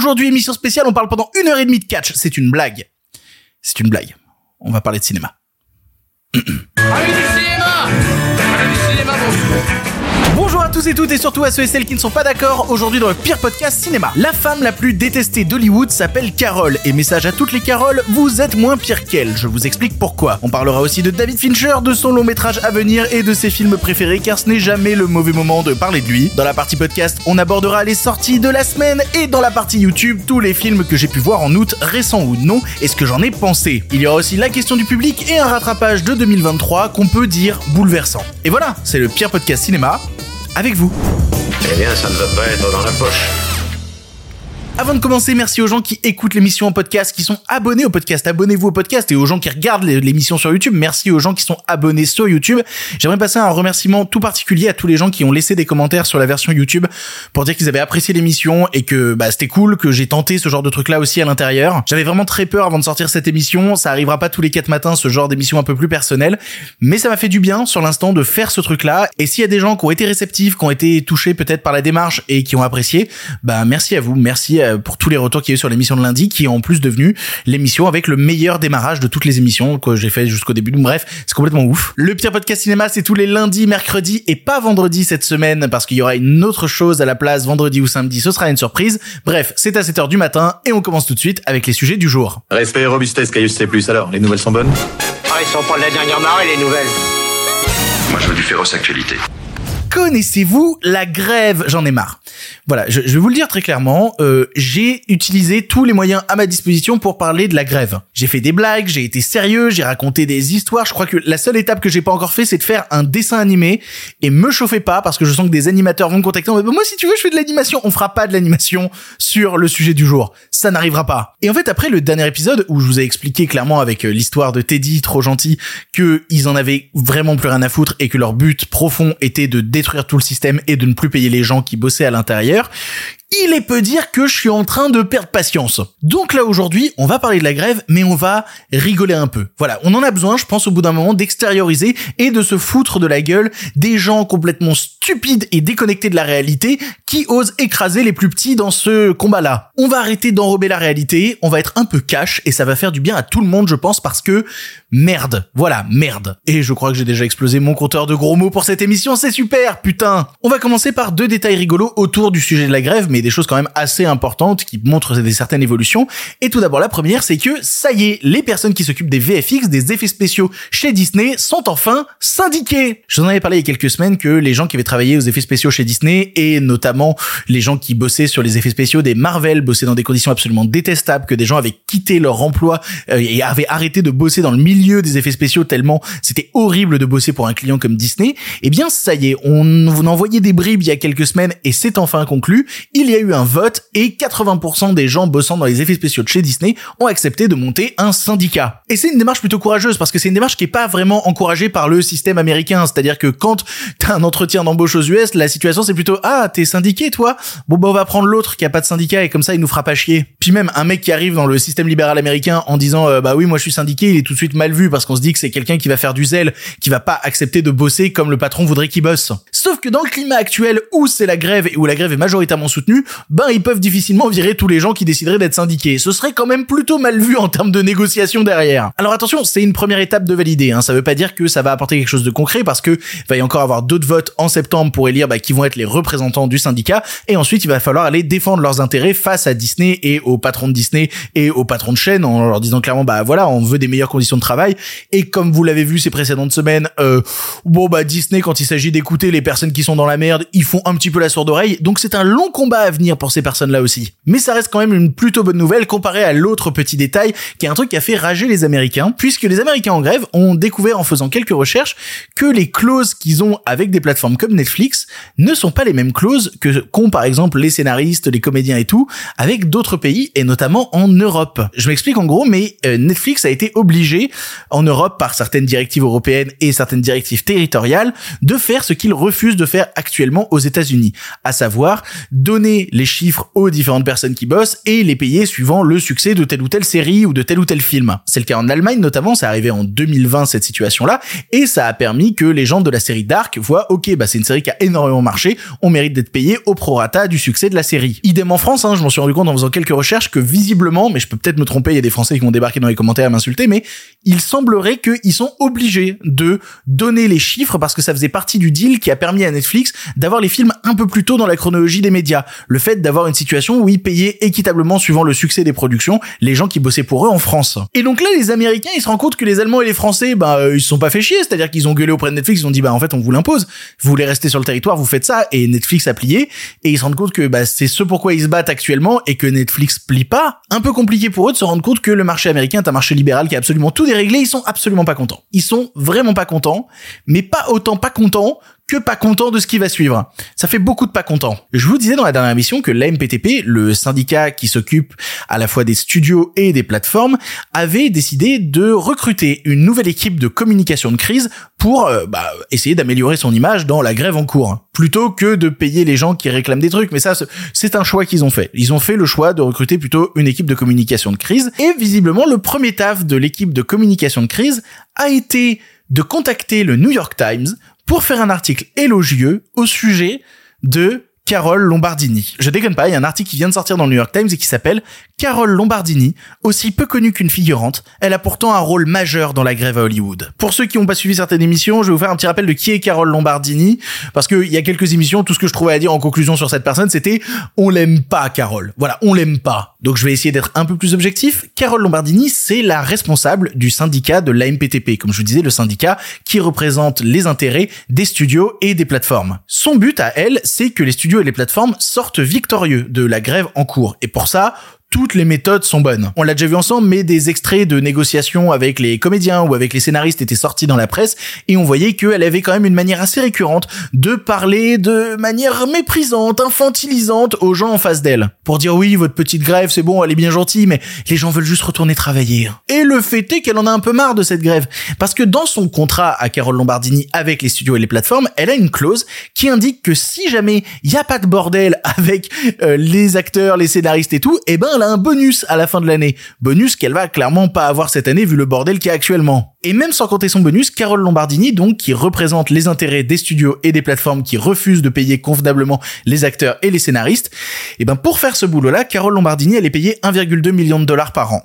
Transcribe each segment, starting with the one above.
Aujourd'hui, émission spéciale, on parle pendant une heure et demie de catch. C'est une blague. C'est une blague. On va parler de cinéma. Bonjour à tous et toutes et surtout à ceux et celles qui ne sont pas d'accord aujourd'hui dans le pire podcast cinéma. La femme la plus détestée d'Hollywood s'appelle Carole et message à toutes les Caroles, vous êtes moins pire qu'elle. Je vous explique pourquoi. On parlera aussi de David Fincher, de son long métrage à venir et de ses films préférés car ce n'est jamais le mauvais moment de parler de lui. Dans la partie podcast, on abordera les sorties de la semaine et dans la partie YouTube, tous les films que j'ai pu voir en août, récents ou non, et ce que j'en ai pensé. Il y aura aussi la question du public et un rattrapage de 2023 qu'on peut dire bouleversant. Et voilà, c'est le pire podcast cinéma avec vous. Eh bien, ça ne va pas être dans la poche. Avant de commencer, merci aux gens qui écoutent l'émission en podcast, qui sont abonnés au podcast. Abonnez-vous au podcast et aux gens qui regardent l'émission sur YouTube. Merci aux gens qui sont abonnés sur YouTube. J'aimerais passer un remerciement tout particulier à tous les gens qui ont laissé des commentaires sur la version YouTube pour dire qu'ils avaient apprécié l'émission et que bah, c'était cool que j'ai tenté ce genre de truc là aussi à l'intérieur. J'avais vraiment très peur avant de sortir cette émission. Ça arrivera pas tous les quatre matins ce genre d'émission un peu plus personnelle, mais ça m'a fait du bien sur l'instant de faire ce truc là. Et s'il y a des gens qui ont été réceptifs, qui ont été touchés peut-être par la démarche et qui ont apprécié, bah merci à vous, merci à euh, pour tous les retours qu'il y a eu sur l'émission de lundi, qui est en plus devenue l'émission avec le meilleur démarrage de toutes les émissions que j'ai fait jusqu'au début. Bref, c'est complètement ouf. Le pire podcast cinéma, c'est tous les lundis, mercredis et pas vendredi cette semaine parce qu'il y aura une autre chose à la place vendredi ou samedi. Ce sera une surprise. Bref, c'est à 7h du matin et on commence tout de suite avec les sujets du jour. Respect et robustesse, Caius C+. Alors, les nouvelles sont bonnes? Ah, ils sont pas de la dernière marée, les nouvelles. Moi, je veux du féroce actualité. Connaissez-vous la grève? J'en ai marre. Voilà, je, je, vais vous le dire très clairement, euh, j'ai utilisé tous les moyens à ma disposition pour parler de la grève. J'ai fait des blagues, j'ai été sérieux, j'ai raconté des histoires. Je crois que la seule étape que j'ai pas encore fait, c'est de faire un dessin animé et me chauffez pas parce que je sens que des animateurs vont me contacter. moi, si tu veux, je fais de l'animation. On fera pas de l'animation sur le sujet du jour. Ça n'arrivera pas. Et en fait, après le dernier épisode où je vous ai expliqué clairement avec euh, l'histoire de Teddy, trop gentil, que ils en avaient vraiment plus rien à foutre et que leur but profond était de détruire tout le système et de ne plus payer les gens qui bossaient à l'intérieur il est peu dire que je suis en train de perdre patience. Donc là aujourd'hui, on va parler de la grève, mais on va rigoler un peu. Voilà, on en a besoin, je pense, au bout d'un moment, d'extérioriser et de se foutre de la gueule des gens complètement stupides et déconnectés de la réalité qui osent écraser les plus petits dans ce combat-là. On va arrêter d'enrober la réalité, on va être un peu cash et ça va faire du bien à tout le monde, je pense, parce que merde, voilà, merde. Et je crois que j'ai déjà explosé mon compteur de gros mots pour cette émission, c'est super, putain. On va commencer par deux détails rigolos autour du sujet de la grève, mais des choses quand même assez importantes qui montrent des certaines évolutions. Et tout d'abord, la première, c'est que ça y est, les personnes qui s'occupent des VFX, des effets spéciaux chez Disney, sont enfin syndiquées. Je vous en avais parlé il y a quelques semaines que les gens qui avaient travaillé aux effets spéciaux chez Disney et notamment les gens qui bossaient sur les effets spéciaux des Marvel bossaient dans des conditions absolument détestables, que des gens avaient quitté leur emploi euh, et avaient arrêté de bosser dans le milieu des effets spéciaux tellement c'était horrible de bosser pour un client comme Disney. Eh bien, ça y est, on vous envoyait des bribes il y a quelques semaines et c'est enfin conclu. Il il y a eu un vote et 80% des gens bossant dans les effets spéciaux chez Disney ont accepté de monter un syndicat. Et c'est une démarche plutôt courageuse parce que c'est une démarche qui est pas vraiment encouragée par le système américain. C'est-à-dire que quand t'as un entretien d'embauche aux US, la situation c'est plutôt ah t'es syndiqué toi? Bon bah on va prendre l'autre qui a pas de syndicat et comme ça il nous fera pas chier. Puis même un mec qui arrive dans le système libéral américain en disant euh, bah oui moi je suis syndiqué il est tout de suite mal vu parce qu'on se dit que c'est quelqu'un qui va faire du zèle, qui va pas accepter de bosser comme le patron voudrait qu'il bosse. Sauf que dans le climat actuel où c'est la grève et où la grève est majoritairement soutenue, ben ils peuvent difficilement virer tous les gens qui décideraient d'être syndiqués. Ce serait quand même plutôt mal vu en termes de négociation derrière. Alors attention, c'est une première étape de valider. Hein. Ça veut pas dire que ça va apporter quelque chose de concret parce que va y encore avoir d'autres votes en septembre pour élire bah, qui vont être les représentants du syndicat et ensuite il va falloir aller défendre leurs intérêts face à Disney et aux patrons de Disney et aux patrons de chaîne en leur disant clairement bah voilà on veut des meilleures conditions de travail et comme vous l'avez vu ces précédentes semaines euh, bon bah Disney quand il s'agit d'écouter les personnes qui sont dans la merde ils font un petit peu la sourde oreille donc c'est un long combat à pour ces personnes-là aussi. Mais ça reste quand même une plutôt bonne nouvelle comparé à l'autre petit détail qui est un truc qui a fait rager les Américains, puisque les Américains en grève ont découvert en faisant quelques recherches que les clauses qu'ils ont avec des plateformes comme Netflix ne sont pas les mêmes clauses que qu'ont par exemple les scénaristes, les comédiens et tout avec d'autres pays et notamment en Europe. Je m'explique en gros, mais euh, Netflix a été obligé en Europe par certaines directives européennes et certaines directives territoriales de faire ce qu'ils refusent de faire actuellement aux États-Unis, à savoir donner les chiffres aux différentes personnes qui bossent et les payer suivant le succès de telle ou telle série ou de tel ou tel film. C'est le cas en Allemagne notamment, c'est arrivé en 2020 cette situation-là et ça a permis que les gens de la série Dark voient ok bah c'est une série qui a énormément marché, on mérite d'être payé au prorata du succès de la série. Idem en France, hein, je m'en suis rendu compte en faisant quelques recherches que visiblement, mais je peux peut-être me tromper, il y a des Français qui vont débarquer dans les commentaires à m'insulter, mais il semblerait qu'ils sont obligés de donner les chiffres parce que ça faisait partie du deal qui a permis à Netflix d'avoir les films un peu plus tôt dans la chronologie des médias. Le fait d'avoir une situation où ils payaient équitablement suivant le succès des productions les gens qui bossaient pour eux en France. Et donc là, les Américains, ils se rendent compte que les Allemands et les Français, bah, euh, ils se sont pas fait chier, c'est-à-dire qu'ils ont gueulé auprès de Netflix, ils ont dit, bah, en fait, on vous l'impose. Vous voulez rester sur le territoire, vous faites ça, et Netflix a plié, et ils se rendent compte que, bah, c'est ce pourquoi ils se battent actuellement, et que Netflix plie pas. Un peu compliqué pour eux de se rendre compte que le marché américain est un marché libéral qui a absolument tout déréglé, ils sont absolument pas contents. Ils sont vraiment pas contents, mais pas autant pas contents que pas contents de ce qui va suivre. Ça fait beaucoup de pas contents. Je vous disais dans la dernière émission que l'AMPTP, le syndicat qui s'occupe à la fois des studios et des plateformes, avait décidé de recruter une nouvelle équipe de communication de crise pour euh, bah, essayer d'améliorer son image dans la grève en cours, plutôt que de payer les gens qui réclament des trucs. Mais ça, c'est un choix qu'ils ont fait. Ils ont fait le choix de recruter plutôt une équipe de communication de crise. Et visiblement, le premier taf de l'équipe de communication de crise a été de contacter le New York Times pour faire un article élogieux au sujet de Carole Lombardini. Je déconne pas, il y a un article qui vient de sortir dans le New York Times et qui s'appelle Carole Lombardini, aussi peu connue qu'une figurante, elle a pourtant un rôle majeur dans la grève à Hollywood. Pour ceux qui n'ont pas suivi certaines émissions, je vais vous faire un petit rappel de qui est Carole Lombardini, parce qu'il y a quelques émissions, tout ce que je trouvais à dire en conclusion sur cette personne, c'était on l'aime pas Carole. Voilà, on l'aime pas. Donc je vais essayer d'être un peu plus objectif. Carole Lombardini, c'est la responsable du syndicat de l'AMPTP, comme je vous disais, le syndicat qui représente les intérêts des studios et des plateformes. Son but à elle, c'est que les studios les plateformes sortent victorieux de la grève en cours. Et pour ça, toutes les méthodes sont bonnes. On l'a déjà vu ensemble, mais des extraits de négociations avec les comédiens ou avec les scénaristes étaient sortis dans la presse et on voyait qu'elle avait quand même une manière assez récurrente de parler de manière méprisante, infantilisante aux gens en face d'elle. Pour dire oui, votre petite grève, c'est bon, elle est bien gentille, mais les gens veulent juste retourner travailler. Et le fait est qu'elle en a un peu marre de cette grève. Parce que dans son contrat à Carole Lombardini avec les studios et les plateformes, elle a une clause qui indique que si jamais il n'y a pas de bordel avec euh, les acteurs, les scénaristes et tout, eh ben un bonus à la fin de l'année. Bonus qu'elle va clairement pas avoir cette année vu le bordel qu'il y a actuellement. Et même sans compter son bonus, Carole Lombardini, donc, qui représente les intérêts des studios et des plateformes qui refusent de payer convenablement les acteurs et les scénaristes, et eh ben, pour faire ce boulot-là, Carole Lombardini, elle est payée 1,2 million de dollars par an.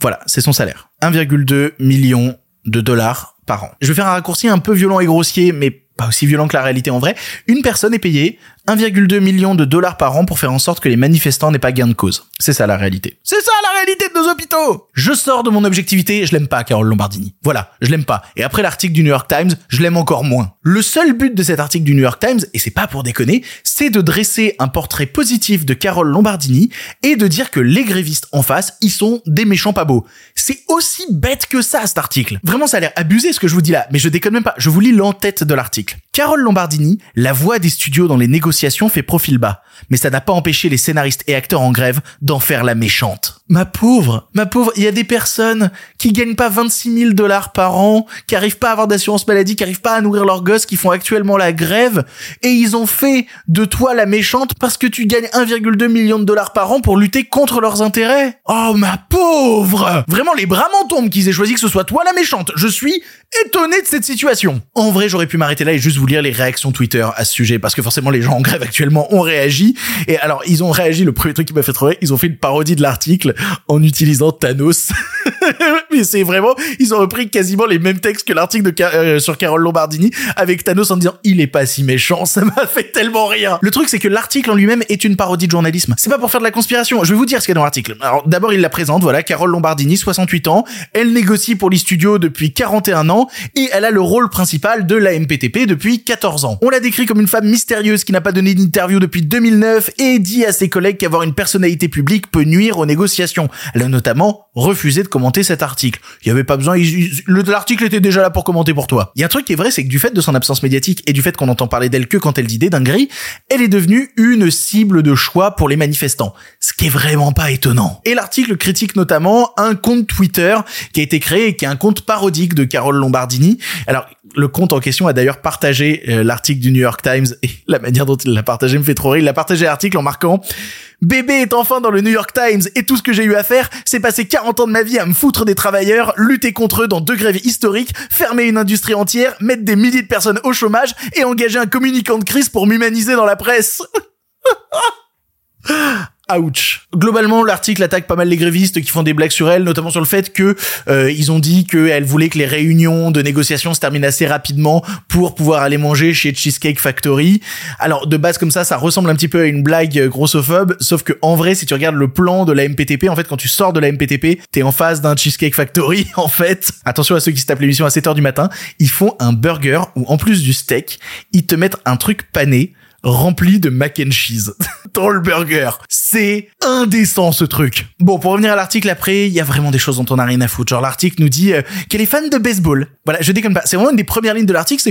Voilà, c'est son salaire. 1,2 million de dollars par an. Je vais faire un raccourci un peu violent et grossier, mais pas aussi violent que la réalité en vrai. Une personne est payée 1,2 million de dollars par an pour faire en sorte que les manifestants n'aient pas gain de cause. C'est ça la réalité. C'est ça la réalité de nos hôpitaux Je sors de mon objectivité, je l'aime pas Carole Lombardini. Voilà, je l'aime pas. Et après l'article du New York Times, je l'aime encore moins. Le seul but de cet article du New York Times, et c'est pas pour déconner, c'est de dresser un portrait positif de Carole Lombardini et de dire que les grévistes en face, ils sont des méchants pas beaux. C'est aussi bête que ça cet article. Vraiment ça a l'air abusé ce que je vous dis là, mais je déconne même pas, je vous lis l'entête de l'article. Carole Lombardini, la voix des studios dans les négociations fait profil bas, mais ça n'a pas empêché les scénaristes et acteurs en grève d'en faire la méchante. Ma pauvre, ma pauvre, il y a des personnes qui gagnent pas 26 000 dollars par an, qui arrivent pas à avoir d'assurance maladie, qui arrivent pas à nourrir leurs gosses, qui font actuellement la grève, et ils ont fait de toi la méchante parce que tu gagnes 1,2 million de dollars par an pour lutter contre leurs intérêts. Oh ma pauvre Vraiment, les bras m'en tombent qu'ils aient choisi que ce soit toi la méchante. Je suis étonné de cette situation. En vrai, j'aurais pu m'arrêter là et juste vous lire les réactions Twitter à ce sujet, parce que forcément les gens en grève actuellement ont réagi. Et alors, ils ont réagi, le premier truc qui m'a fait trouver, ils ont fait une parodie de l'article en utilisant Thanos. Mais c'est vraiment, ils ont repris quasiment les mêmes textes que l'article euh, sur Carole Lombardini avec Thanos en disant il est pas si méchant, ça m'a fait tellement rien. Le truc c'est que l'article en lui-même est une parodie de journalisme. C'est pas pour faire de la conspiration. Je vais vous dire ce qu'il y a dans l'article. Alors d'abord il la présente, voilà, Carole Lombardini, 68 ans, elle négocie pour les studios depuis 41 ans et elle a le rôle principal de la MPTP depuis 14 ans. On la décrit comme une femme mystérieuse qui n'a pas donné d'interview depuis 2009 et dit à ses collègues qu'avoir une personnalité publique peut nuire aux négociations. Elle a notamment refusé de commenter cet article. Il y avait pas besoin, l'article était déjà là pour commenter pour toi. Il y a un truc qui est vrai, c'est que du fait de son absence médiatique et du fait qu'on entend parler d'elle que quand elle dit des dingueries, elle est devenue une cible de choix pour les manifestants. Ce qui est vraiment pas étonnant. Et l'article critique notamment un compte Twitter qui a été créé et qui est un compte parodique de Carole Lombardini. Alors, Le compte en question a d'ailleurs partagé euh, l'article du New York Times et la manière dont il l'a partagé me fait trop rire. Il a partagé l'article en marquant Bébé est enfin dans le New York Times et tout ce que j'ai eu à faire, c'est passer 40 ans de ma vie à me foutre des travailleurs, lutter contre eux dans deux grèves historiques, fermer une industrie entière, mettre des milliers de personnes au chômage et engager un communicant de crise pour m'humaniser dans la presse. Ouch. Globalement, l'article attaque pas mal les grévistes qui font des blagues sur elle, notamment sur le fait que euh, ils ont dit qu'elle voulait que les réunions de négociation se terminent assez rapidement pour pouvoir aller manger chez Cheesecake Factory. Alors de base comme ça, ça ressemble un petit peu à une blague grossophobe, sauf que en vrai, si tu regardes le plan de la MPTP, en fait, quand tu sors de la MPTP, t'es en face d'un Cheesecake Factory. En fait, attention à ceux qui se tapent l'émission à 7h du matin, ils font un burger où en plus du steak, ils te mettent un truc pané rempli de mac and cheese dans le burger. C'est indécent ce truc. Bon, pour revenir à l'article après, il y a vraiment des choses dont on a rien à foutre. Genre l'article nous dit euh, qu'elle est fan de baseball. Voilà, je déconne pas. C'est vraiment une des premières lignes de l'article.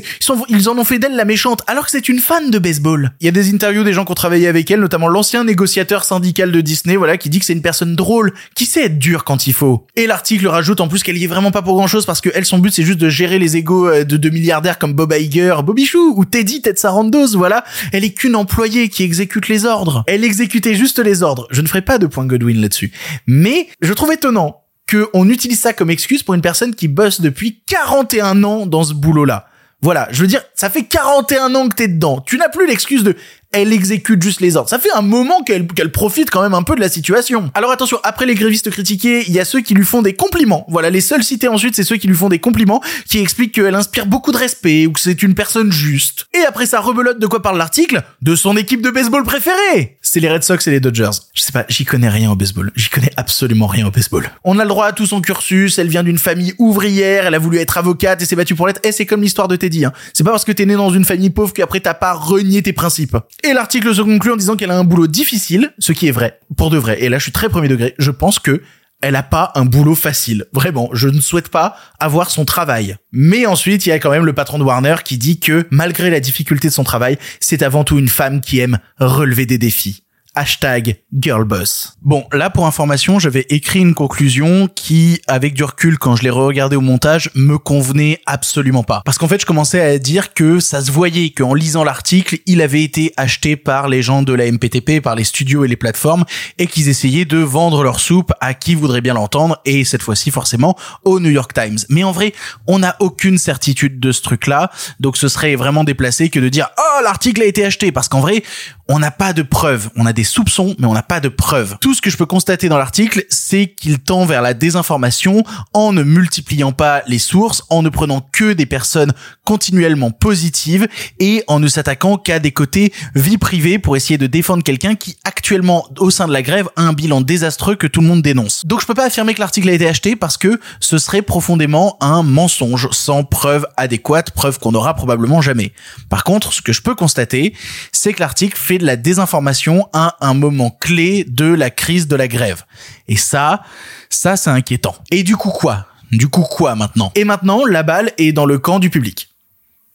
Ils, en ont fait d'elle la méchante, alors que c'est une fan de baseball. Il y a des interviews des gens qui ont travaillé avec elle, notamment l'ancien négociateur syndical de Disney, voilà, qui dit que c'est une personne drôle, qui sait être dure quand il faut. Et l'article rajoute en plus qu'elle y est vraiment pas pour grand chose parce que elle, son but, c'est juste de gérer les égos euh, de deux milliardaires comme Bob Iger, Bobby Chou ou Teddy Ted Sarandos, voilà. Est qu'une employée qui exécute les ordres. Elle exécutait juste les ordres. Je ne ferai pas de point Godwin là-dessus. Mais je trouve étonnant qu'on utilise ça comme excuse pour une personne qui bosse depuis 41 ans dans ce boulot-là. Voilà, je veux dire, ça fait 41 ans que t'es dedans. Tu n'as plus l'excuse de elle exécute juste les ordres. Ça fait un moment qu'elle profite quand même un peu de la situation. Alors attention, après les grévistes critiqués, il y a ceux qui lui font des compliments. Voilà, les seuls cités ensuite, c'est ceux qui lui font des compliments, qui expliquent qu'elle inspire beaucoup de respect ou que c'est une personne juste. Et après ça rebelote de quoi parle l'article De son équipe de baseball préférée C'est les Red Sox et les Dodgers. Je sais pas, j'y connais rien au baseball. J'y connais absolument rien au baseball. On a le droit à tout son cursus, elle vient d'une famille ouvrière, elle a voulu être avocate et s'est battue pour l'être. Et c'est comme l'histoire de Teddy. Hein. C'est pas parce que t'es né dans une famille pauvre qu'après t'as pas renié tes principes. Et l'article se conclut en disant qu'elle a un boulot difficile, ce qui est vrai, pour de vrai. Et là, je suis très premier degré. Je pense que elle a pas un boulot facile. Vraiment, je ne souhaite pas avoir son travail. Mais ensuite, il y a quand même le patron de Warner qui dit que, malgré la difficulté de son travail, c'est avant tout une femme qui aime relever des défis. Hashtag girlboss. Bon, là pour information, j'avais écrit une conclusion qui, avec du recul, quand je l'ai regardé au montage, me convenait absolument pas. Parce qu'en fait, je commençais à dire que ça se voyait qu'en lisant l'article, il avait été acheté par les gens de la MPTP, par les studios et les plateformes, et qu'ils essayaient de vendre leur soupe à qui voudrait bien l'entendre, et cette fois-ci forcément au New York Times. Mais en vrai, on n'a aucune certitude de ce truc-là, donc ce serait vraiment déplacé que de dire « Oh, l'article a été acheté !» Parce qu'en vrai, on n'a pas de preuves. On a des soupçons, mais on n'a pas de preuves. Tout ce que je peux constater dans l'article, c'est qu'il tend vers la désinformation en ne multipliant pas les sources, en ne prenant que des personnes continuellement positives et en ne s'attaquant qu'à des côtés vie privée pour essayer de défendre quelqu'un qui actuellement au sein de la grève a un bilan désastreux que tout le monde dénonce. Donc je peux pas affirmer que l'article a été acheté parce que ce serait profondément un mensonge sans preuve adéquate, preuve qu'on n'aura probablement jamais. Par contre, ce que je peux constater, c'est que l'article fait la désinformation à un moment clé de la crise de la grève. Et ça, ça c'est inquiétant. Et du coup quoi? Du coup quoi maintenant? Et maintenant, la balle est dans le camp du public.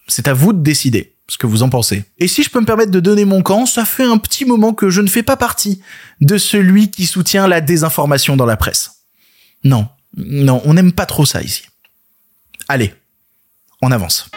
C'est à vous de décider ce que vous en pensez. Et si je peux me permettre de donner mon camp, ça fait un petit moment que je ne fais pas partie de celui qui soutient la désinformation dans la presse. Non, non, on n'aime pas trop ça ici. Allez, on avance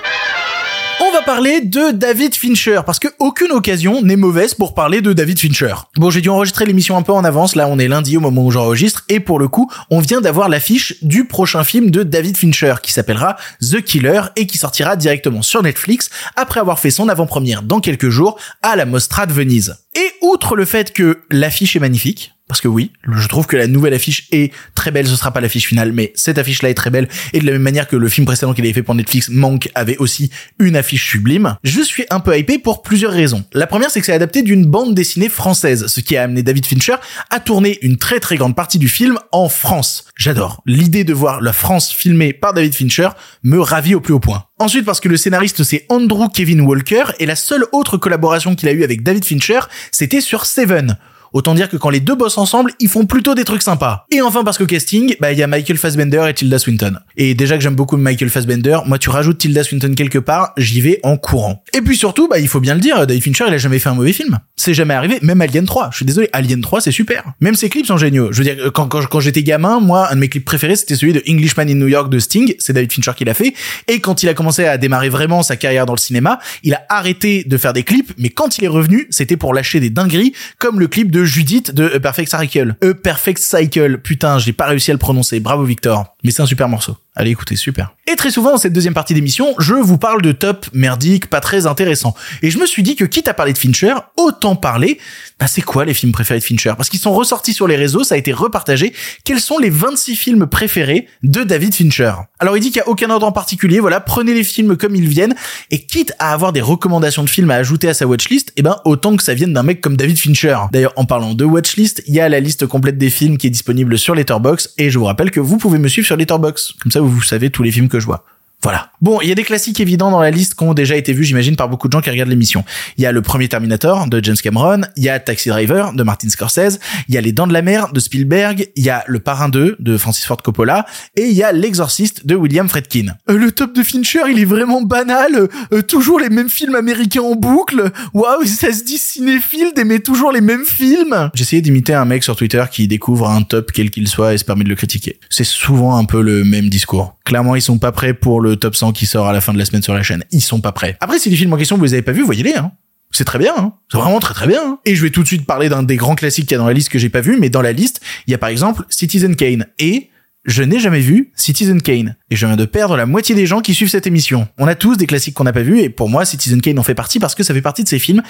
parler de David Fincher parce que aucune occasion n'est mauvaise pour parler de David Fincher. Bon, j'ai dû enregistrer l'émission un peu en avance. Là, on est lundi au moment où j'enregistre et pour le coup, on vient d'avoir l'affiche du prochain film de David Fincher qui s'appellera The Killer et qui sortira directement sur Netflix après avoir fait son avant-première dans quelques jours à la Mostra de Venise. Et outre le fait que l'affiche est magnifique, parce que oui, je trouve que la nouvelle affiche est très belle, ce sera pas l'affiche finale, mais cette affiche-là est très belle, et de la même manière que le film précédent qu'il avait fait pour Netflix, Manque, avait aussi une affiche sublime, je suis un peu hypé pour plusieurs raisons. La première, c'est que c'est adapté d'une bande dessinée française, ce qui a amené David Fincher à tourner une très très grande partie du film en France. J'adore. L'idée de voir la France filmée par David Fincher me ravit au plus haut point. Ensuite, parce que le scénariste c'est Andrew Kevin Walker, et la seule autre collaboration qu'il a eue avec David Fincher, c'était sur Seven Autant dire que quand les deux bossent ensemble, ils font plutôt des trucs sympas. Et enfin parce qu'au casting, bah il y a Michael Fassbender et Tilda Swinton. Et déjà que j'aime beaucoup Michael Fassbender, moi tu rajoutes Tilda Swinton quelque part, j'y vais en courant. Et puis surtout, bah il faut bien le dire, David Fincher il a jamais fait un mauvais film. C'est jamais arrivé, même Alien 3. Je suis désolé, Alien 3 c'est super. Même ses clips sont géniaux. Je veux dire, quand, quand, quand j'étais gamin, moi un de mes clips préférés c'était celui de Englishman in New York de Sting, c'est David Fincher qui l'a fait. Et quand il a commencé à démarrer vraiment sa carrière dans le cinéma, il a arrêté de faire des clips, mais quand il est revenu, c'était pour lâcher des dingueries, comme le clip de Judith de A Perfect Cycle. A Perfect Cycle, putain, j'ai pas réussi à le prononcer, bravo Victor. Mais c'est un super morceau. Allez écoutez, super. Et très souvent, dans cette deuxième partie d'émission, je vous parle de top merdique, pas très intéressant. Et je me suis dit que quitte à parler de Fincher, autant parler, bah c'est quoi les films préférés de Fincher? Parce qu'ils sont ressortis sur les réseaux, ça a été repartagé. Quels sont les 26 films préférés de David Fincher? Alors il dit qu'il y a aucun ordre en particulier, voilà, prenez les films comme ils viennent, et quitte à avoir des recommandations de films à ajouter à sa watchlist, eh ben autant que ça vienne d'un mec comme David Fincher. D'ailleurs, en parlant de watchlist, il y a la liste complète des films qui est disponible sur Letterboxd, et je vous rappelle que vous pouvez me suivre sur Letterboxd. Comme ça, vous savez tous les films que je vois. Voilà. Bon, il y a des classiques évidents dans la liste qui ont déjà été vus, j'imagine, par beaucoup de gens qui regardent l'émission. Il y a le premier Terminator de James Cameron, il y a Taxi Driver de Martin Scorsese, il y a Les Dents de la Mer de Spielberg, il y a Le Parrain 2 de Francis Ford Coppola, et il y a L'Exorciste de William Friedkin. Euh, le top de Fincher, il est vraiment banal. Euh, toujours les mêmes films américains en boucle. Waouh, ça se dit cinéphile d'aimer toujours les mêmes films. Essayé d'imiter un mec sur Twitter qui découvre un top quel qu'il soit et se permet de le critiquer. C'est souvent un peu le même discours. Clairement, ils sont pas prêts pour le top 100 qui sort à la fin de la semaine sur la chaîne. Ils sont pas prêts. Après, si les films en question vous les avez pas vus, voyez-les, hein. C'est très bien, hein. c'est vraiment très très bien. hein. Et je vais tout de suite parler d'un des grands classiques qu'il y a dans la liste que j'ai pas vu, mais dans la liste, il y a par exemple Citizen Kane et je n'ai jamais vu Citizen Kane. Et je viens de perdre la moitié des gens qui suivent cette émission. On a tous des classiques qu'on n'a pas vus, et pour moi, Citizen Kane en fait partie parce que ça fait partie de ces films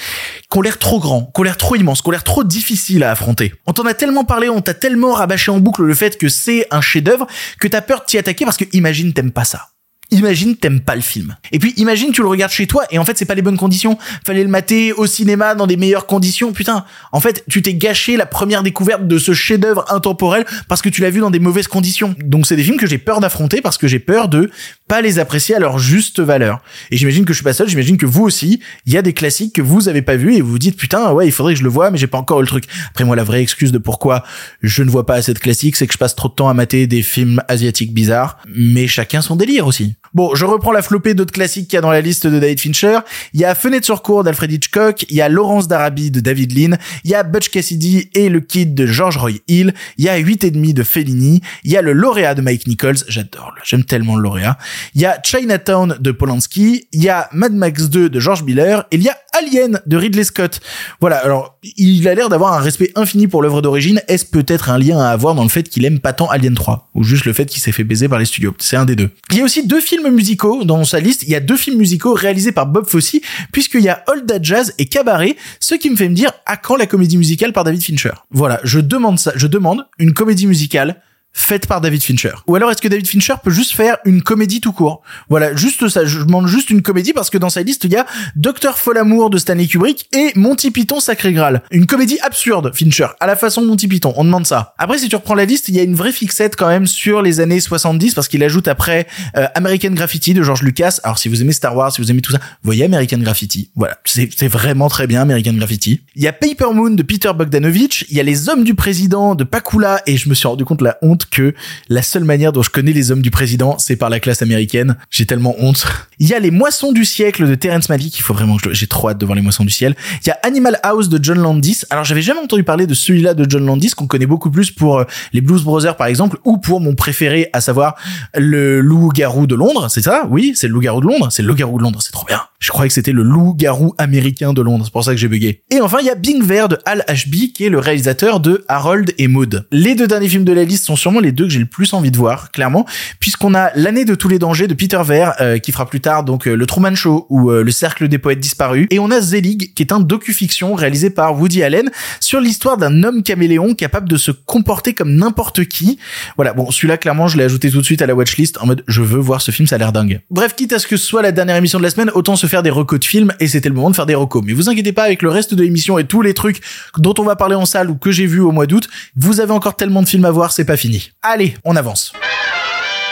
qui ont l'air trop grands, qui ont l'air trop immenses, qui ont l'air trop difficiles à affronter. On t'en a tellement parlé, on t'a tellement rabâché en boucle le fait que c'est un chef-d'œuvre que t'as peur de t'y attaquer parce que imagine t'aimes pas ça. Imagine t'aimes pas le film. Et puis imagine tu le regardes chez toi et en fait c'est pas les bonnes conditions. Fallait le mater au cinéma dans des meilleures conditions. Putain, en fait tu t'es gâché la première découverte de ce chef-d'œuvre intemporel parce que tu l'as vu dans des mauvaises conditions. Donc c'est des films que j'ai peur d'affronter parce que j'ai peur de pas les apprécier à leur juste valeur. Et j'imagine que je suis pas seul, j'imagine que vous aussi, il y a des classiques que vous avez pas vus et vous vous dites putain ouais il faudrait que je le voie mais j'ai pas encore le truc. Après moi la vraie excuse de pourquoi je ne vois pas assez de classiques c'est que je passe trop de temps à mater des films asiatiques bizarres. Mais chacun son délire aussi. Bon, je reprends la flopée d'autres classiques qu'il y a dans la liste de David Fincher. Il y a Fenêtre sur cour d'Alfred Hitchcock, il y a Laurence d'Arabie de David Lean, il y a Butch Cassidy et le Kid de George Roy Hill, il y a 8 et demi de Fellini, il y a le lauréat de Mike Nichols, j'adore, j'aime tellement le lauréat. Il y a Chinatown de Polanski, il y a Mad Max 2 de George Miller, et il y a Alien de Ridley Scott. Voilà, alors il a l'air d'avoir un respect infini pour l'œuvre d'origine. Est-ce peut-être un lien à avoir dans le fait qu'il aime pas tant Alien 3 ou juste le fait qu'il s'est fait baiser par les studios C'est un des deux. Il y a aussi deux films musicaux dans sa liste. Il y a deux films musicaux réalisés par Bob Fosse puisqu'il y a Old Dad Jazz et Cabaret, ce qui me fait me dire à quand la comédie musicale par David Fincher. Voilà, je demande ça, je demande une comédie musicale faite par David Fincher. Ou alors est-ce que David Fincher peut juste faire une comédie tout court? Voilà, juste ça, je demande juste une comédie parce que dans sa liste, il y a Docteur Folamour de Stanley Kubrick et Monty Python Sacré Graal. Une comédie absurde, Fincher, à la façon Monty Python, on demande ça. Après, si tu reprends la liste, il y a une vraie fixette quand même sur les années 70 parce qu'il ajoute après euh, American Graffiti de George Lucas. Alors si vous aimez Star Wars, si vous aimez tout ça, voyez American Graffiti. Voilà, c'est vraiment très bien American Graffiti. Il y a Paper Moon de Peter Bogdanovich, il y a Les Hommes du Président de Pakula et je me suis rendu compte la honte que la seule manière dont je connais les Hommes du Président, c'est par la classe américaine. J'ai tellement honte. Il y a Les Moissons du siècle de Terrence Malick, il faut vraiment que j'ai trop hâte de voir Les Moissons du ciel. Il y a Animal House de John Landis. Alors j'avais jamais entendu parler de celui-là de John Landis qu'on connaît beaucoup plus pour euh, les Blues Brothers par exemple ou pour mon préféré à savoir le loup-garou de Londres, c'est ça? Oui, c'est le loup-garou de Londres, c'est le loup-garou de Londres, c'est trop bien. Je croyais que c'était le loup-garou américain de Londres, c'est pour ça que j'ai bugué. Et enfin, il y a Bing Vert de Al Ashby qui est le réalisateur de Harold et Maud. Les deux derniers films de la liste sont sûrement les deux que j'ai le plus envie de voir, clairement, puisqu'on a L'année de tous les dangers de Peter Ver euh, qui fera plus tard donc euh, le Truman Show ou euh, le Cercle des poètes disparus et on a Zelig qui est un docu-fiction réalisé par Woody Allen sur l'histoire d'un homme caméléon capable de se comporter comme n'importe qui. Voilà, bon, celui-là clairement, je l'ai ajouté tout de suite à la watchlist en mode je veux voir ce film, ça a l'air dingue. Bref, quitte à ce que ce soit la dernière émission de la semaine, autant se faire des recos de films et c'était le moment de faire des recos. Mais vous inquiétez pas avec le reste de l'émission et tous les trucs dont on va parler en salle ou que j'ai vu au mois d'août, vous avez encore tellement de films à voir, c'est pas fini. Allez, on avance.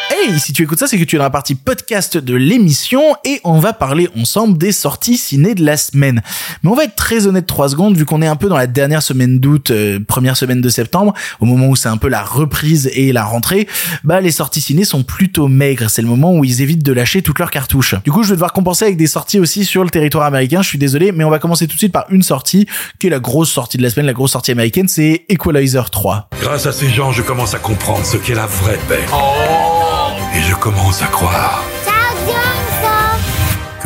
Hey, si tu écoutes ça, c'est que tu es dans la partie podcast de l'émission et on va parler ensemble des sorties ciné de la semaine. Mais on va être très honnête trois secondes vu qu'on est un peu dans la dernière semaine d'août, euh, première semaine de septembre, au moment où c'est un peu la reprise et la rentrée, bah les sorties ciné sont plutôt maigres. C'est le moment où ils évitent de lâcher toutes leurs cartouches. Du coup, je vais devoir compenser avec des sorties aussi sur le territoire américain. Je suis désolé, mais on va commencer tout de suite par une sortie qui est la grosse sortie de la semaine, la grosse sortie américaine, c'est Equalizer 3. Grâce à ces gens, je commence à comprendre ce qu'est la vraie paix. Je commence à croire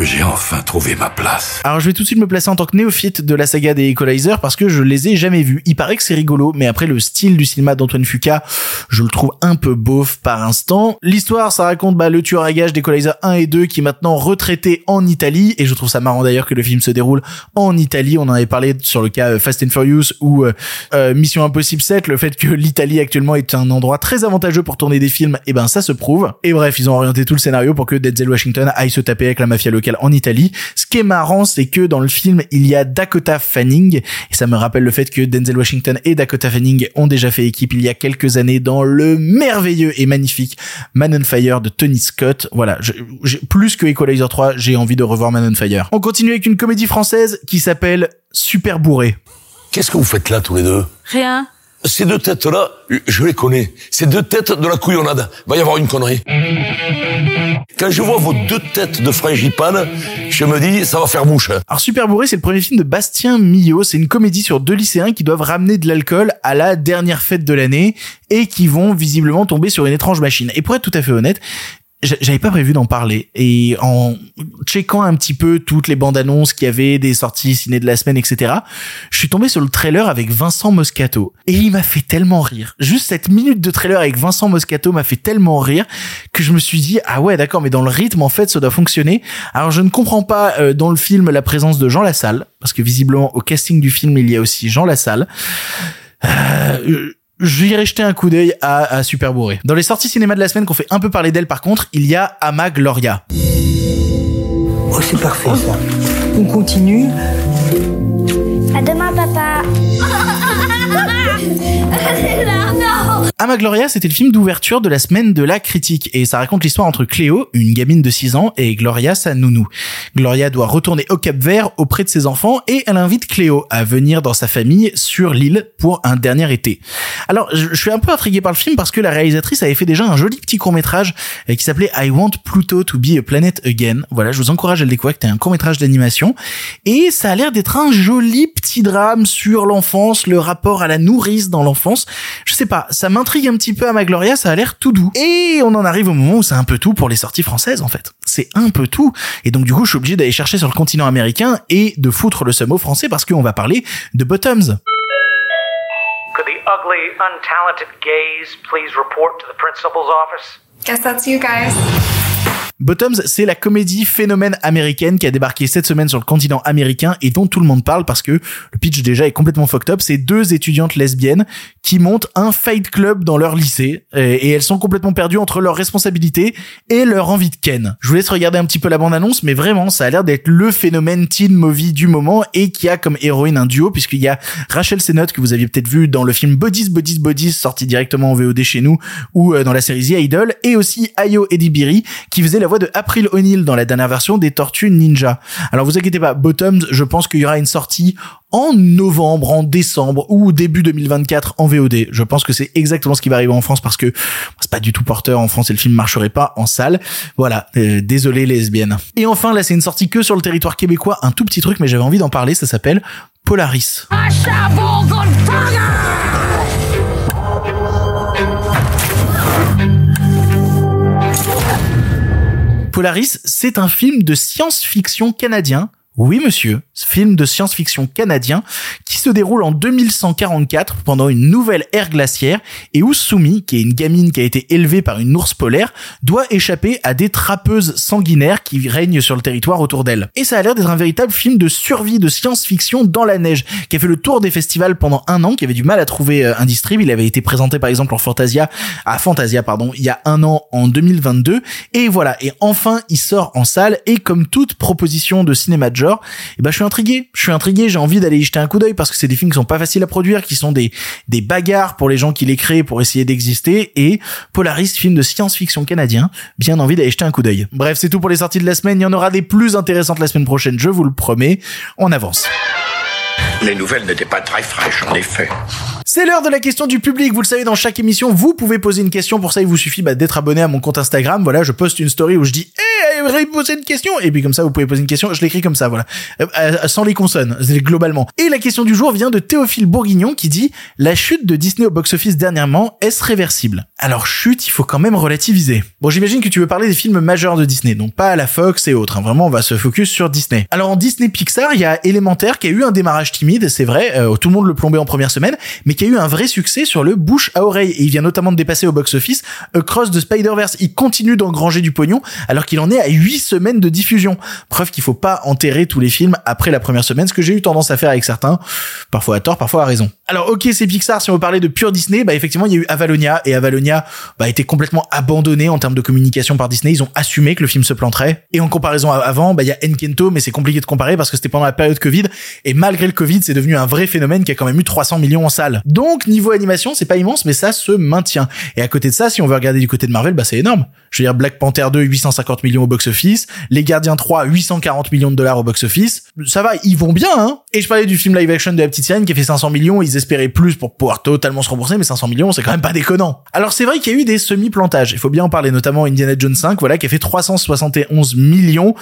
j'ai enfin trouvé ma place. Alors je vais tout de suite me placer en tant que néophyte de la saga des Equalizer parce que je les ai jamais vus. Il paraît que c'est rigolo, mais après le style du cinéma d'Antoine Fuqua, je le trouve un peu beauf par instant. L'histoire, ça raconte bah, le tueur à gages d'Equalizer 1 et 2 qui est maintenant retraité en Italie, et je trouve ça marrant d'ailleurs que le film se déroule en Italie. On en avait parlé sur le cas euh, Fast and Furious ou euh, euh, Mission Impossible 7, le fait que l'Italie actuellement est un endroit très avantageux pour tourner des films, et ben ça se prouve. Et bref, ils ont orienté tout le scénario pour que Denzel Washington aille se taper avec la mafia locale en Italie. Ce qui est marrant, c'est que dans le film, il y a Dakota Fanning, et ça me rappelle le fait que Denzel Washington et Dakota Fanning ont déjà fait équipe il y a quelques années dans le merveilleux et magnifique Man on Fire de Tony Scott. Voilà, je- j'ai- plus que Equalizer 3, j'ai envie de revoir Man on Fire. On continue avec une comédie française qui s'appelle Super Bourré. Qu'est-ce que vous faites là tous les deux? Rien. Ces deux têtes-là, je les connais. Ces deux têtes de la couillonnade. Va y avoir une connerie. Quand je vois vos deux têtes de frangipane, je me dis, ça va faire mouche. hein. Alors Super Bourré, c'est le premier film de Bastien Millot. C'est une comédie sur deux lycéens qui doivent ramener de l'alcool à la dernière fête de l'année et qui vont visiblement tomber sur une étrange machine. Et pour être tout à fait honnête, j'avais pas prévu d'en parler. Et en checkant un petit peu toutes les bandes annonces qu'il y avait des sorties ciné de la semaine etc je suis tombé sur le trailer avec Vincent Moscato. Et il m'a fait tellement rire. Juste cette minute de trailer avec Vincent Moscato m'a fait tellement rire que je me suis dit ah ouais d'accord mais dans le rythme en fait ça doit fonctionner. Alors je ne comprends pas euh, dans le film la présence de Jean Lassalle parce que visiblement au casting du film il y a aussi Jean Lassalle. Euh, J'irai jeter un coup d'œil à, à Super Bourré. Dans les sorties cinéma de la semaine qu'on fait un peu parler d'elle par contre, il y a Ama Gloria. Oh, c'est parfait ça. On continue. À demain, papa. non. Ama Gloria, c'était le film d'ouverture de la semaine de la critique et ça raconte l'histoire entre Cléo, une gamine de 6 ans, et Gloria, sa nounou. Gloria doit retourner au Cap Vert auprès de ses enfants et elle invite Cléo à venir dans sa famille sur l'île pour un dernier été. Alors, je, suis un peu intrigué par le film parce que la réalisatrice avait fait déjà un joli petit court-métrage euh, qui s'appelait I Want Pluto to be a Planet Again. Voilà, je vous encourage à le découvrir, c'était un court-métrage d'animation et ça a l'air d'être un joli petit drame sur l'enfance, le rapport à la nourrice dans l'enfance. Je sais pas, ça m'intrigue un petit peu à Magloria, ça a l'air tout doux. Et on en arrive au moment où c'est un peu tout pour les sorties françaises en fait. C'est un peu tout. Et donc du coup, je suis obligé d'aller chercher sur le continent américain et de foutre le seum aux français parce qu'on va parler de Bottoms. Could the ugly, untalented gays please report to the principal's office? Guess that's you guys. Bottoms, c'est la comédie phénomène américaine qui a débarqué cette semaine sur le continent américain et dont tout le monde parle parce que le pitch déjà est complètement fucked up. C'est deux étudiantes lesbiennes qui montent un fight club dans leur lycée et elles sont complètement perdues entre leurs responsabilités et leur envie de ken. Je vous laisse regarder un petit peu la bande-annonce, mais vraiment, ça a l'air d'être le phénomène teen movie du moment et qui a comme héroïne un duo puisqu'il y a Rachel Sennott que vous aviez peut-être vu dans le film Bodies, Bodies, Bodies sorti directement en VOD chez nous ou euh, dans la série The Idol et aussi Ayo Edibiri qui faisait la voix de April O'Neil dans la dernière version des Tortues Ninja. Alors vous inquiétez pas, Bottoms, je pense qu'il y aura une sortie en novembre, en décembre ou début 2024 en VOD. Je pense que c'est exactement ce qui va arriver en France parce que c'est pas du tout porteur en France et le film marcherait pas en salle. Voilà, euh, désolé les lesbiennes. Et enfin là c'est une sortie que sur le territoire québécois, un tout petit truc mais j'avais envie d'en parler, ça s'appelle Polaris. Polaris, c'est un film de science-fiction canadien. Oui, monsieur, film de science-fiction canadien qui se déroule en 2144 pendant une nouvelle ère glaciaire et où Sumi, qui est une gamine qui a été élevée par une ours polaire, doit échapper à des trappeuses sanguinaires qui règnent sur le territoire autour d'elle. Et ça a l'air d'être un véritable film de survie de science-fiction dans la neige, qui a fait le tour des festivals pendant un an, qui avait du mal à trouver euh, un distrib. Il avait été présenté par exemple en Fantasia, à Fantasia, pardon, il y a un an en 2022. Et voilà. Et enfin, il sort en salle et comme toute proposition de cinéma de et ben je suis intrigué. Je suis intrigué, j'ai envie d'aller y jeter un coup d'œil parce que c'est des films qui sont pas faciles à produire, qui sont des des bagarres pour les gens qui les créent pour essayer d'exister et Polaris, film de science-fiction canadien, bien envie d'aller jeter un coup d'œil. Bref, c'est tout pour les sorties de la semaine. Il y en aura des plus intéressantes la semaine prochaine, je vous le promets. On avance. Les nouvelles n'étaient pas très fraîches, en effet. C'est l'heure de la question du public. Vous le savez, dans chaque émission, vous pouvez poser une question. Pour ça, il vous suffit bah, d'être abonné à mon compte Instagram. Voilà, je poste une story où je dis "Eh, hey, poser une question." Et puis comme ça, vous pouvez poser une question. Je l'écris comme ça, voilà, Euh, euh, sans les consonnes, globalement. Et la question du jour vient de Théophile Bourguignon qui dit "La chute de Disney au box-office dernièrement est-ce réversible? Alors chute, il faut quand même relativiser. Bon, j'imagine que tu veux parler des films majeurs de Disney, donc pas à la Fox et autres. hein. Vraiment, on va se focus sur Disney. Alors en Disney Pixar, il y a Élémentaire qui a eu un démarrage timide, c'est vrai. euh, tout le monde le plombait en première semaine, mais qui a eu un vrai succès sur le bouche à oreille et il vient notamment de dépasser au box-office Across the Spider-Verse. Il continue d'engranger du pognon alors qu'il en est à 8 semaines de diffusion. Preuve qu'il faut pas enterrer tous les films après la première semaine, ce que j'ai eu tendance à faire avec certains, parfois à tort, parfois à raison. Alors ok, c'est Pixar, si on veut parler de pure Disney, bah effectivement il y a eu Avalonia et Avalonia bah, a été complètement abandonné en termes de communication par Disney. Ils ont assumé que le film se planterait. Et en comparaison à avant, bah il y a Encanto, mais c'est compliqué de comparer parce que c'était pendant la période Covid et malgré le Covid, c'est devenu un vrai phénomène qui a quand même eu 300 millions en salle. Donc niveau animation, c'est pas immense, mais ça se maintient. Et à côté de ça, si on veut regarder du côté de Marvel, bah c'est énorme. Je veux dire Black Panther 2 850 millions au box-office, Les Gardiens 3 840 millions de dollars au box-office. Ça va, ils vont bien hein. Et je parlais du film live action de la petite sirène qui a fait 500 millions, ils espéraient plus pour pouvoir totalement se rembourser, mais 500 millions, c'est quand même pas déconnant. Alors c'est vrai qu'il y a eu des semi-plantages, il faut bien en parler, notamment Indiana Jones 5, voilà, qui a fait 371 millions.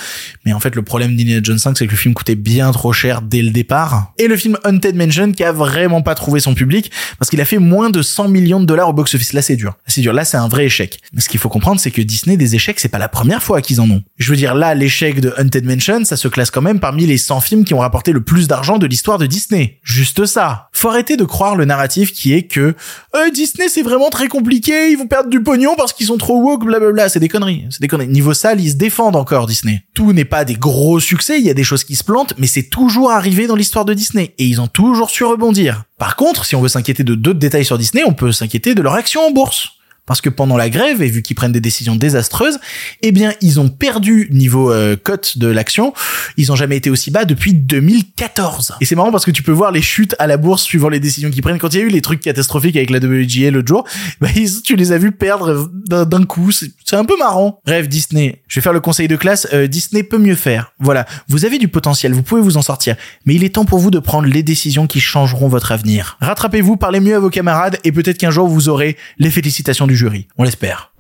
Mais en fait, le problème d'Indiana Jones 5, c'est que le film coûtait bien trop cher dès le départ. Et le film Haunted Mansion, qui a vraiment pas trouvé son public, parce qu'il a fait moins de 100 millions de dollars au box-office. Là, C'est dur. Là, c'est un vrai échec. Mais ce qu'il faut comprendre, c'est que Disney, des échecs, c'est pas la première fois qu'ils en ont. Je veux dire, là, l'échec de Haunted Mansion, ça se classe quand même parmi les 100 films qui ont rapporté le plus d'argent de l'histoire de Disney. Juste ça. Faut arrêter de croire le narratif qui est que euh, Disney, c'est vraiment très compliqué, ils vont perdre du pognon parce qu'ils sont trop woke, blablabla. C'est des conneries. C'est des conneries. Niveau salle, ils se défendent encore, Disney. Tout n'est pas des gros succès, il y a des choses qui se plantent, mais c'est toujours arrivé dans l'histoire de Disney. Et ils ont toujours su rebondir. Par contre, si on veut s'inquiéter de d'autres détails sur Disney, on peut s'inquiéter de leur action en bourse. Parce que pendant la grève, et vu qu'ils prennent des décisions désastreuses, eh bien, ils ont perdu niveau euh, cote de l'action. Ils ont jamais été aussi bas depuis 2014. Et c'est marrant parce que tu peux voir les chutes à la bourse suivant les décisions qu'ils prennent. Quand il y a eu les trucs catastrophiques avec la WGA l'autre jour, bah, tu les as vus perdre d'un coup. C'est un peu marrant. Bref, Disney. Je vais faire le conseil de classe. Euh, Disney peut mieux faire. Voilà. Vous avez du potentiel. Vous pouvez vous en sortir. Mais il est temps pour vous de prendre les décisions qui changeront votre avenir. Rattrapez-vous, parlez mieux à vos camarades et peut-être qu'un jour vous aurez les félicitations du jury. On l'espère.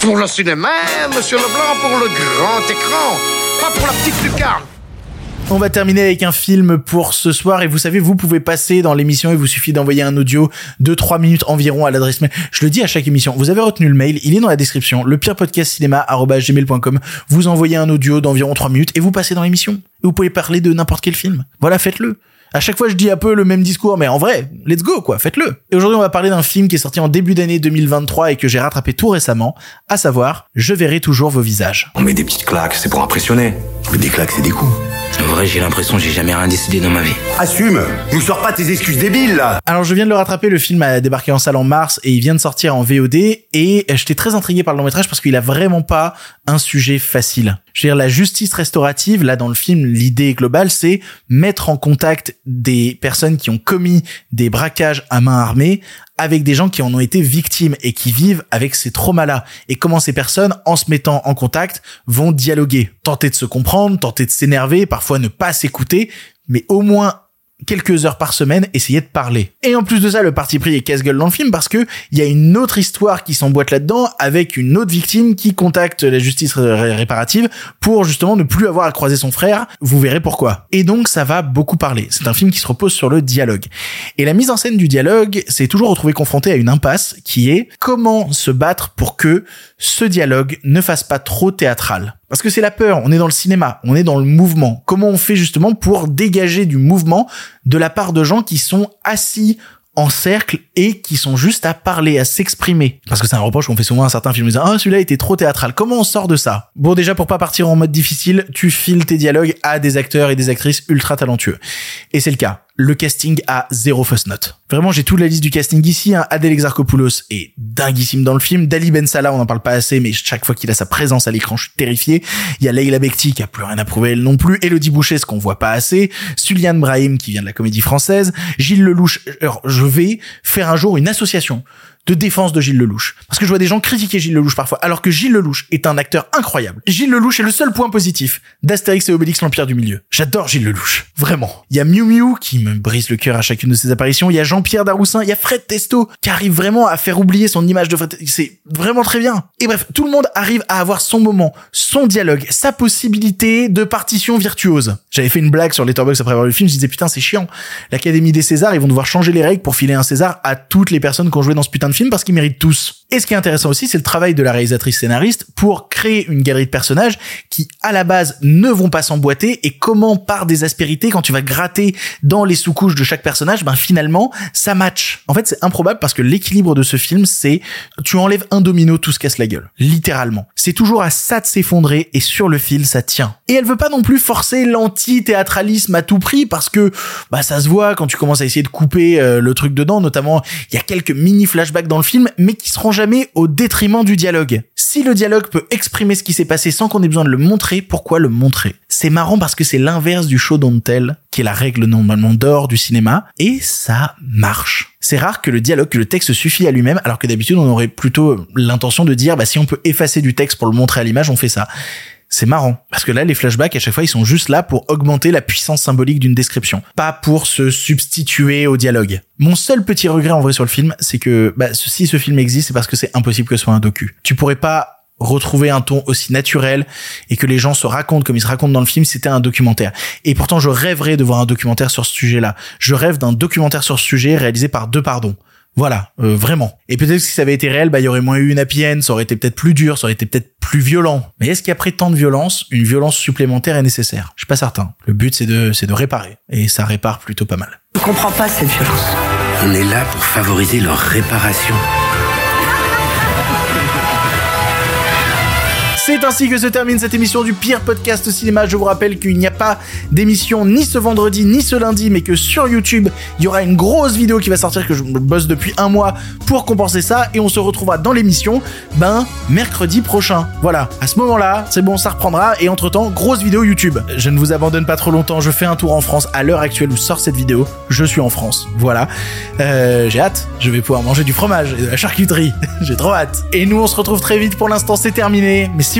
Pour le cinéma, monsieur Leblanc, pour le grand écran, pas pour la petite lucarne. On va terminer avec un film pour ce soir et vous savez, vous pouvez passer dans l'émission, il vous suffit d'envoyer un audio de 3 minutes environ à l'adresse mail. Je le dis à chaque émission. Vous avez retenu le mail, il est dans la description. Le pire podcast cinéma@gmail.com. Vous envoyez un audio d'environ 3 minutes et vous passez dans l'émission. Et vous pouvez parler de n'importe quel film. Voilà, faites-le. À chaque fois, je dis un peu le même discours, mais en vrai, let's go, quoi, faites-le. Et aujourd'hui, on va parler d'un film qui est sorti en début d'année 2023 et que j'ai rattrapé tout récemment, à savoir, Je verrai toujours vos visages. On met des petites claques, c'est pour impressionner. Mais des claques, c'est des coups. En vrai, j'ai l'impression que j'ai jamais rien décidé dans ma vie. Assume Nous sors pas tes excuses débiles, là Alors je viens de le rattraper, le film a débarqué en salle en mars et il vient de sortir en VOD et j'étais très intrigué par le long métrage parce qu'il a vraiment pas un sujet facile. Je veux dire, la justice restaurative, là dans le film, l'idée globale, c'est mettre en contact des personnes qui ont commis des braquages à main armée avec des gens qui en ont été victimes et qui vivent avec ces traumas-là. Et comment ces personnes, en se mettant en contact, vont dialoguer, tenter de se comprendre, tenter de s'énerver, parfois ne pas s'écouter, mais au moins quelques heures par semaine, essayer de parler. Et en plus de ça, le parti pris est casse-gueule dans le film parce que il y a une autre histoire qui s'emboîte là-dedans avec une autre victime qui contacte la justice ré- réparative pour justement ne plus avoir à croiser son frère. Vous verrez pourquoi. Et donc, ça va beaucoup parler. C'est un film qui se repose sur le dialogue. Et la mise en scène du dialogue s'est toujours retrouvée confrontée à une impasse qui est comment se battre pour que ce dialogue ne fasse pas trop théâtral. Parce que c'est la peur, on est dans le cinéma, on est dans le mouvement. Comment on fait justement pour dégager du mouvement de la part de gens qui sont assis en cercle et qui sont juste à parler, à s'exprimer? Parce que c'est un reproche qu'on fait souvent à certains films, ah, celui-là était trop théâtral. Comment on sort de ça? Bon, déjà, pour pas partir en mode difficile, tu files tes dialogues à des acteurs et des actrices ultra talentueux. Et c'est le cas. Le casting a zéro fausse note. Vraiment, j'ai toute la liste du casting ici. Hein. Adèle Exarchopoulos est dinguissime dans le film. Dali Ben Salah, on n'en parle pas assez, mais chaque fois qu'il a sa présence à l'écran, je suis terrifié. Il y a Leila Bekti qui a plus rien à prouver elle non plus. Elodie Boucher, ce qu'on voit pas assez. Suliane Brahim qui vient de la comédie française. Gilles Lelouch. Alors, je vais faire un jour une association de défense de Gilles Lelouch. Parce que je vois des gens critiquer Gilles Lelouch parfois, alors que Gilles Lelouch est un acteur incroyable. Gilles Lelouch est le seul point positif d'Astérix et Obélix l'Empire du Milieu. J'adore Gilles Lelouch. Vraiment. Il y a Miu Miu qui me brise le cœur à chacune de ses apparitions. Il y a Jean-Pierre Daroussin. Il y a Fred Testo qui arrive vraiment à faire oublier son image de Fred C'est vraiment très bien. Et bref, tout le monde arrive à avoir son moment, son dialogue, sa possibilité de partition virtuose. J'avais fait une blague sur Letterboxd après avoir vu le film. Je disais putain, c'est chiant. L'Académie des Césars, ils vont devoir changer les règles pour filer un César à toutes les personnes qui ont joué dans ce putain de film parce qu'ils méritent tous. Et ce qui est intéressant aussi, c'est le travail de la réalisatrice scénariste pour créer une galerie de personnages qui, à la base, ne vont pas s'emboîter et comment, par des aspérités, quand tu vas gratter dans les sous-couches de chaque personnage, ben finalement, ça match. En fait, c'est improbable parce que l'équilibre de ce film, c'est tu enlèves un domino, tout se casse la gueule. Littéralement. C'est toujours à ça de s'effondrer et sur le fil, ça tient. Et elle veut pas non plus forcer l'anti-théâtralisme à tout prix parce que, bah, ça se voit quand tu commences à essayer de couper euh, le truc dedans, notamment, il y a quelques mini flashbacks dans le film, mais qui seront jamais au détriment du dialogue. Si le dialogue peut exprimer ce qui s'est passé sans qu'on ait besoin de le montrer, pourquoi le montrer? C'est marrant parce que c'est l'inverse du show don't tell, qui est la règle normalement d'or du cinéma, et ça marche. C'est rare que le dialogue, que le texte suffit à lui-même, alors que d'habitude on aurait plutôt l'intention de dire, bah si on peut effacer du texte pour le montrer à l'image, on fait ça c'est marrant. Parce que là, les flashbacks, à chaque fois, ils sont juste là pour augmenter la puissance symbolique d'une description. Pas pour se substituer au dialogue. Mon seul petit regret en vrai sur le film, c'est que bah, si ce film existe, c'est parce que c'est impossible que ce soit un docu. Tu pourrais pas retrouver un ton aussi naturel et que les gens se racontent comme ils se racontent dans le film, c'était un documentaire. Et pourtant, je rêverais de voir un documentaire sur ce sujet-là. Je rêve d'un documentaire sur ce sujet réalisé par deux pardons. Voilà, euh, vraiment. Et peut-être que si ça avait été réel, bah il y aurait moins eu une happy end, ça aurait été peut-être plus dur, ça aurait été peut-être plus violent. Mais est-ce qu'après tant de violence, une violence supplémentaire est nécessaire? Je suis pas certain. Le but c'est de c'est de réparer et ça répare plutôt pas mal. Je comprends pas cette violence. On est là pour favoriser leur réparation. C'est ainsi que se termine cette émission du pire podcast cinéma. Je vous rappelle qu'il n'y a pas d'émission ni ce vendredi ni ce lundi, mais que sur YouTube, il y aura une grosse vidéo qui va sortir que je bosse depuis un mois pour compenser ça et on se retrouvera dans l'émission, ben, mercredi prochain. Voilà. À ce moment-là, c'est bon, ça reprendra et entre temps, grosse vidéo YouTube. Je ne vous abandonne pas trop longtemps. Je fais un tour en France à l'heure actuelle où sort cette vidéo. Je suis en France. Voilà. Euh, j'ai hâte. Je vais pouvoir manger du fromage et de la charcuterie. j'ai trop hâte. Et nous, on se retrouve très vite. Pour l'instant, c'est terminé. Mais si